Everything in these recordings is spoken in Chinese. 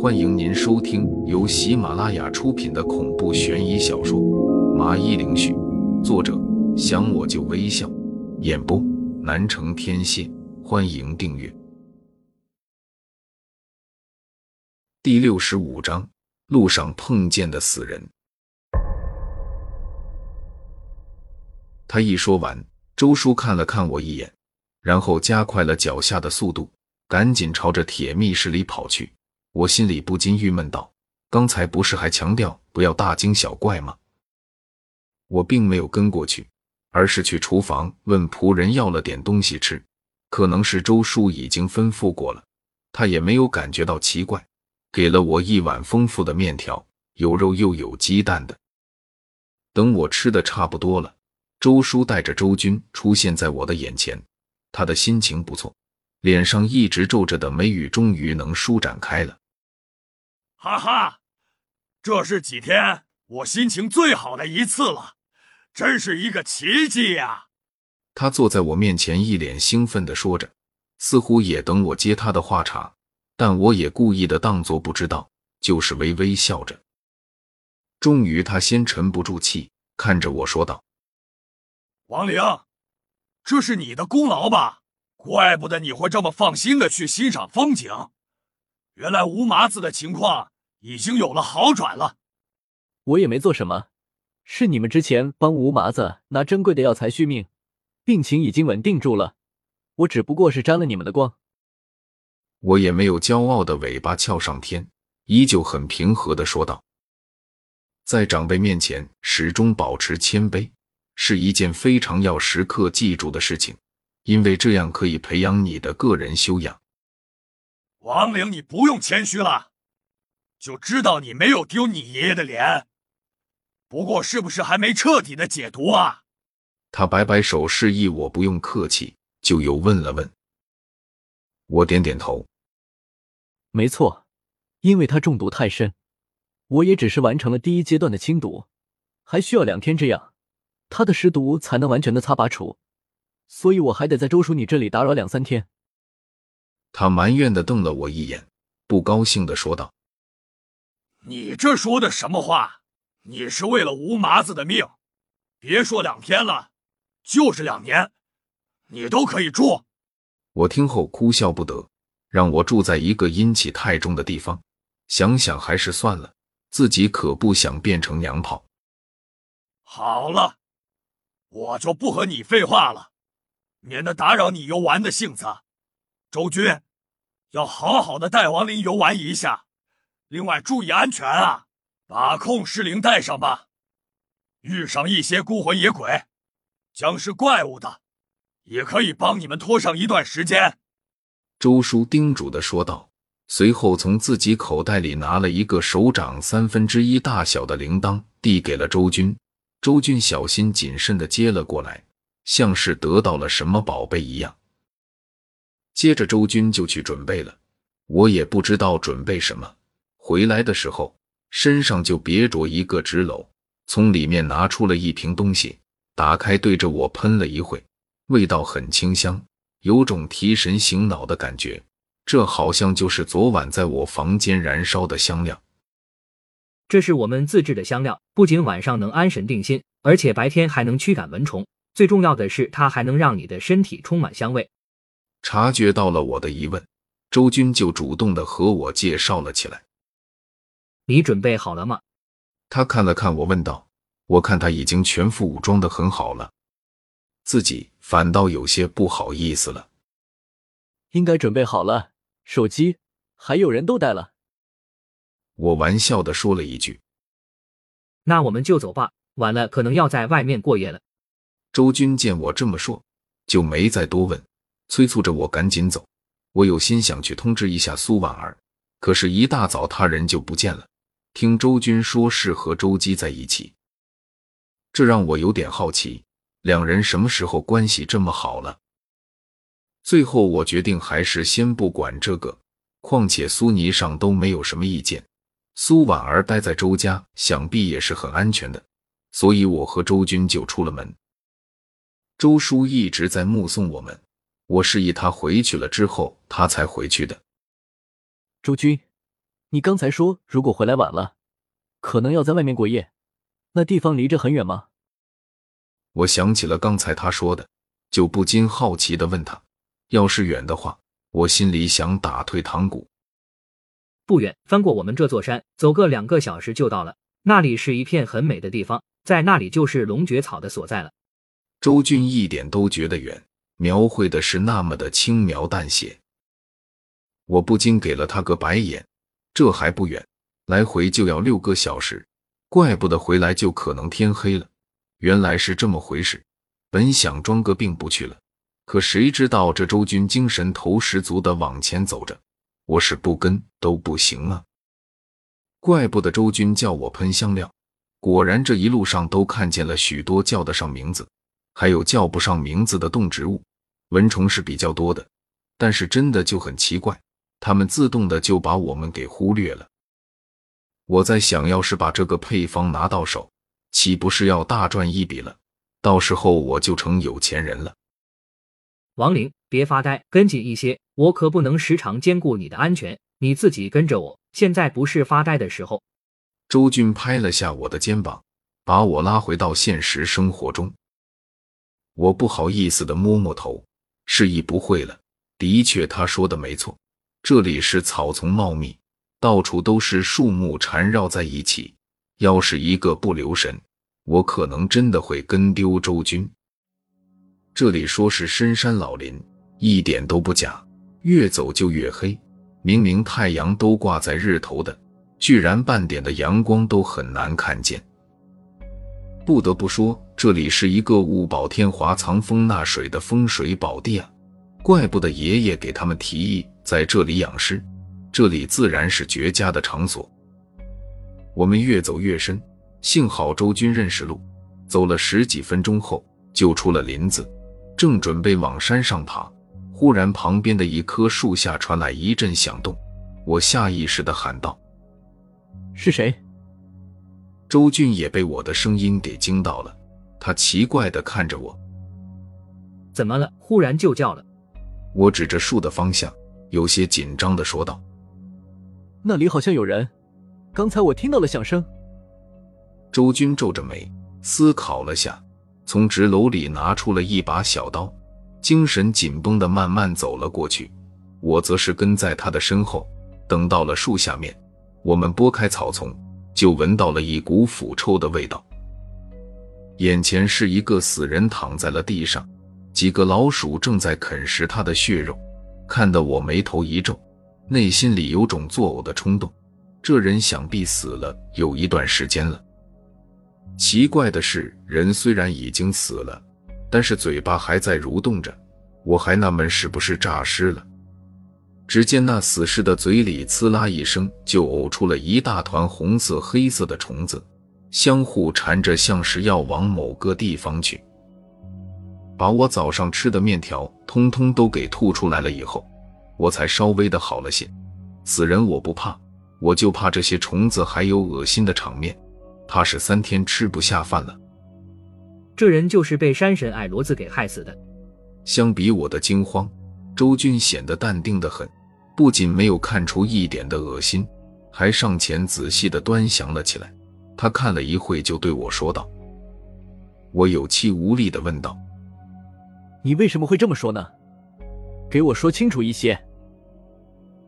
欢迎您收听由喜马拉雅出品的恐怖悬疑小说《麻衣灵絮》，作者想我就微笑，演播南城天蝎。欢迎订阅。第六十五章：路上碰见的死人。他一说完，周叔看了看我一眼，然后加快了脚下的速度，赶紧朝着铁密室里跑去。我心里不禁郁闷道：“刚才不是还强调不要大惊小怪吗？”我并没有跟过去，而是去厨房问仆人要了点东西吃。可能是周叔已经吩咐过了，他也没有感觉到奇怪，给了我一碗丰富的面条，有肉又有鸡蛋的。等我吃的差不多了。周叔带着周军出现在我的眼前，他的心情不错，脸上一直皱着的眉宇终于能舒展开了。哈哈，这是几天我心情最好的一次了，真是一个奇迹呀！他坐在我面前，一脸兴奋的说着，似乎也等我接他的话茬，但我也故意的当作不知道，就是微微笑着。终于，他先沉不住气，看着我说道。王玲，这是你的功劳吧？怪不得你会这么放心的去欣赏风景。原来吴麻子的情况已经有了好转了。我也没做什么，是你们之前帮吴麻子拿珍贵的药材续命，病情已经稳定住了。我只不过是沾了你们的光。我也没有骄傲的尾巴翘上天，依旧很平和的说道：“在长辈面前，始终保持谦卑。”是一件非常要时刻记住的事情，因为这样可以培养你的个人修养。王玲，你不用谦虚了，就知道你没有丢你爷爷的脸。不过，是不是还没彻底的解毒啊？他摆摆手示意我不用客气，就又问了问。我点点头，没错，因为他中毒太深，我也只是完成了第一阶段的清毒，还需要两天这样。他的尸毒才能完全的擦拔除，所以我还得在周叔你这里打扰两三天。他埋怨的瞪了我一眼，不高兴的说道：“你这说的什么话？你是为了吴麻子的命，别说两天了，就是两年，你都可以住。”我听后哭笑不得，让我住在一个阴气太重的地方，想想还是算了，自己可不想变成娘炮。好了。我就不和你废话了，免得打扰你游玩的性子。周军，要好好的带王林游玩一下，另外注意安全啊，把控失灵带上吧。遇上一些孤魂野鬼、僵尸怪物的，也可以帮你们拖上一段时间。周叔叮嘱的说道，随后从自己口袋里拿了一个手掌三分之一大小的铃铛，递给了周军。周军小心谨慎的接了过来，像是得到了什么宝贝一样。接着，周军就去准备了。我也不知道准备什么。回来的时候，身上就别着一个纸篓，从里面拿出了一瓶东西，打开对着我喷了一会，味道很清香，有种提神醒脑的感觉。这好像就是昨晚在我房间燃烧的香料。这是我们自制的香料，不仅晚上能安神定心，而且白天还能驱赶蚊虫。最重要的是，它还能让你的身体充满香味。察觉到了我的疑问，周军就主动的和我介绍了起来。你准备好了吗？他看了看我，问道。我看他已经全副武装的很好了，自己反倒有些不好意思了。应该准备好了，手机还有人都带了。我玩笑的说了一句：“那我们就走吧，晚了可能要在外面过夜了。”周军见我这么说，就没再多问，催促着我赶紧走。我有心想去通知一下苏婉儿，可是，一大早他人就不见了。听周军说是和周姬在一起，这让我有点好奇，两人什么时候关系这么好了？最后，我决定还是先不管这个，况且苏霓上都没有什么意见。苏婉儿待在周家，想必也是很安全的，所以我和周军就出了门。周叔一直在目送我们，我示意他回去了之后，他才回去的。周军，你刚才说如果回来晚了，可能要在外面过夜，那地方离这很远吗？我想起了刚才他说的，就不禁好奇的问他：要是远的话，我心里想打退堂鼓。不远，翻过我们这座山，走个两个小时就到了。那里是一片很美的地方，在那里就是龙蕨草的所在了。周俊一点都觉得远，描绘的是那么的轻描淡写。我不禁给了他个白眼，这还不远，来回就要六个小时，怪不得回来就可能天黑了。原来是这么回事。本想装个病不去了，可谁知道这周军精神头十足的往前走着，我是不跟都不行啊。怪不得周军叫我喷香料，果然这一路上都看见了许多叫得上名字，还有叫不上名字的动植物，蚊虫是比较多的，但是真的就很奇怪，它们自动的就把我们给忽略了。我在想，要是把这个配方拿到手，岂不是要大赚一笔了？到时候我就成有钱人了。王玲，别发呆，跟紧一些，我可不能时常兼顾你的安全，你自己跟着我。现在不是发呆的时候。周俊拍了下我的肩膀，把我拉回到现实生活中。我不好意思的摸摸头，示意不会了。的确，他说的没错，这里是草丛茂密，到处都是树木缠绕在一起。要是一个不留神，我可能真的会跟丢周军。这里说是深山老林，一点都不假，越走就越黑。明明太阳都挂在日头的，居然半点的阳光都很难看见。不得不说，这里是一个物保天华、藏风纳水的风水宝地啊！怪不得爷爷给他们提议在这里养尸，这里自然是绝佳的场所。我们越走越深，幸好周军认识路，走了十几分钟后就出了林子，正准备往山上爬。忽然，旁边的一棵树下传来一阵响动，我下意识的喊道：“是谁？”周俊也被我的声音给惊到了，他奇怪的看着我：“怎么了？忽然就叫了？”我指着树的方向，有些紧张的说道：“那里好像有人，刚才我听到了响声。”周军皱着眉，思考了下，从纸篓里拿出了一把小刀。精神紧绷的慢慢走了过去，我则是跟在他的身后。等到了树下面，我们拨开草丛，就闻到了一股腐臭的味道。眼前是一个死人躺在了地上，几个老鼠正在啃食他的血肉，看得我眉头一皱，内心里有种作呕的冲动。这人想必死了有一段时间了。奇怪的是，人虽然已经死了。但是嘴巴还在蠕动着，我还纳闷是不是诈尸了。只见那死尸的嘴里呲啦一声就呕出了一大团红色、黑色的虫子，相互缠着，像是要往某个地方去。把我早上吃的面条通通都给吐出来了以后，我才稍微的好了些。死人我不怕，我就怕这些虫子还有恶心的场面，怕是三天吃不下饭了。这人就是被山神矮骡子给害死的。相比我的惊慌，周军显得淡定的很，不仅没有看出一点的恶心，还上前仔细的端详了起来。他看了一会，就对我说道：“我有气无力的问道，你为什么会这么说呢？给我说清楚一些。”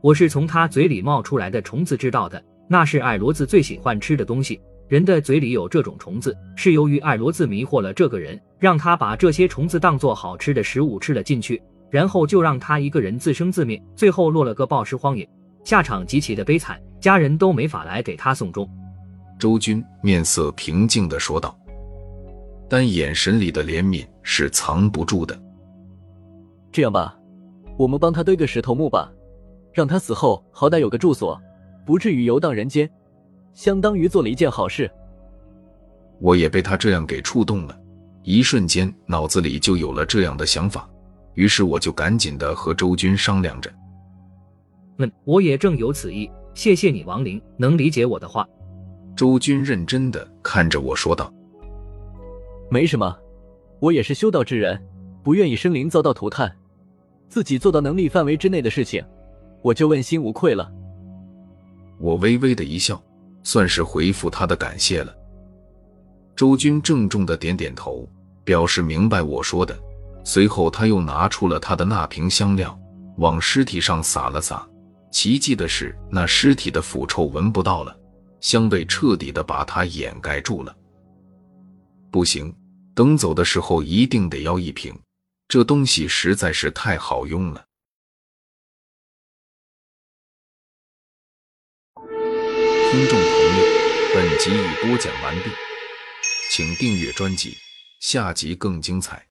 我是从他嘴里冒出来的虫子知道的，那是矮骡子最喜欢吃的东西。人的嘴里有这种虫子，是由于矮骡子迷惑了这个人，让他把这些虫子当做好吃的食物吃了进去，然后就让他一个人自生自灭，最后落了个暴尸荒野，下场极其的悲惨，家人都没法来给他送终。周军面色平静的说道，但眼神里的怜悯是藏不住的。这样吧，我们帮他堆个石头墓吧，让他死后好歹有个住所，不至于游荡人间。相当于做了一件好事，我也被他这样给触动了，一瞬间脑子里就有了这样的想法，于是我就赶紧的和周军商量着。嗯，我也正有此意，谢谢你，王林，能理解我的话。周军认真的看着我说道：“没什么，我也是修道之人，不愿意生灵遭到涂炭，自己做到能力范围之内的事情，我就问心无愧了。”我微微的一笑，算是回复他的感谢了。周军郑重的点点头，表示明白我说的。随后他又拿出了他的那瓶香料，往尸体上撒了撒。奇迹的是，那尸体的腐臭闻不到了，香味彻底的把它掩盖住了。不行，等走的时候一定得要一瓶，这东西实在是太好用了。听众朋友，本集已播讲完毕，请订阅专辑，下集更精彩。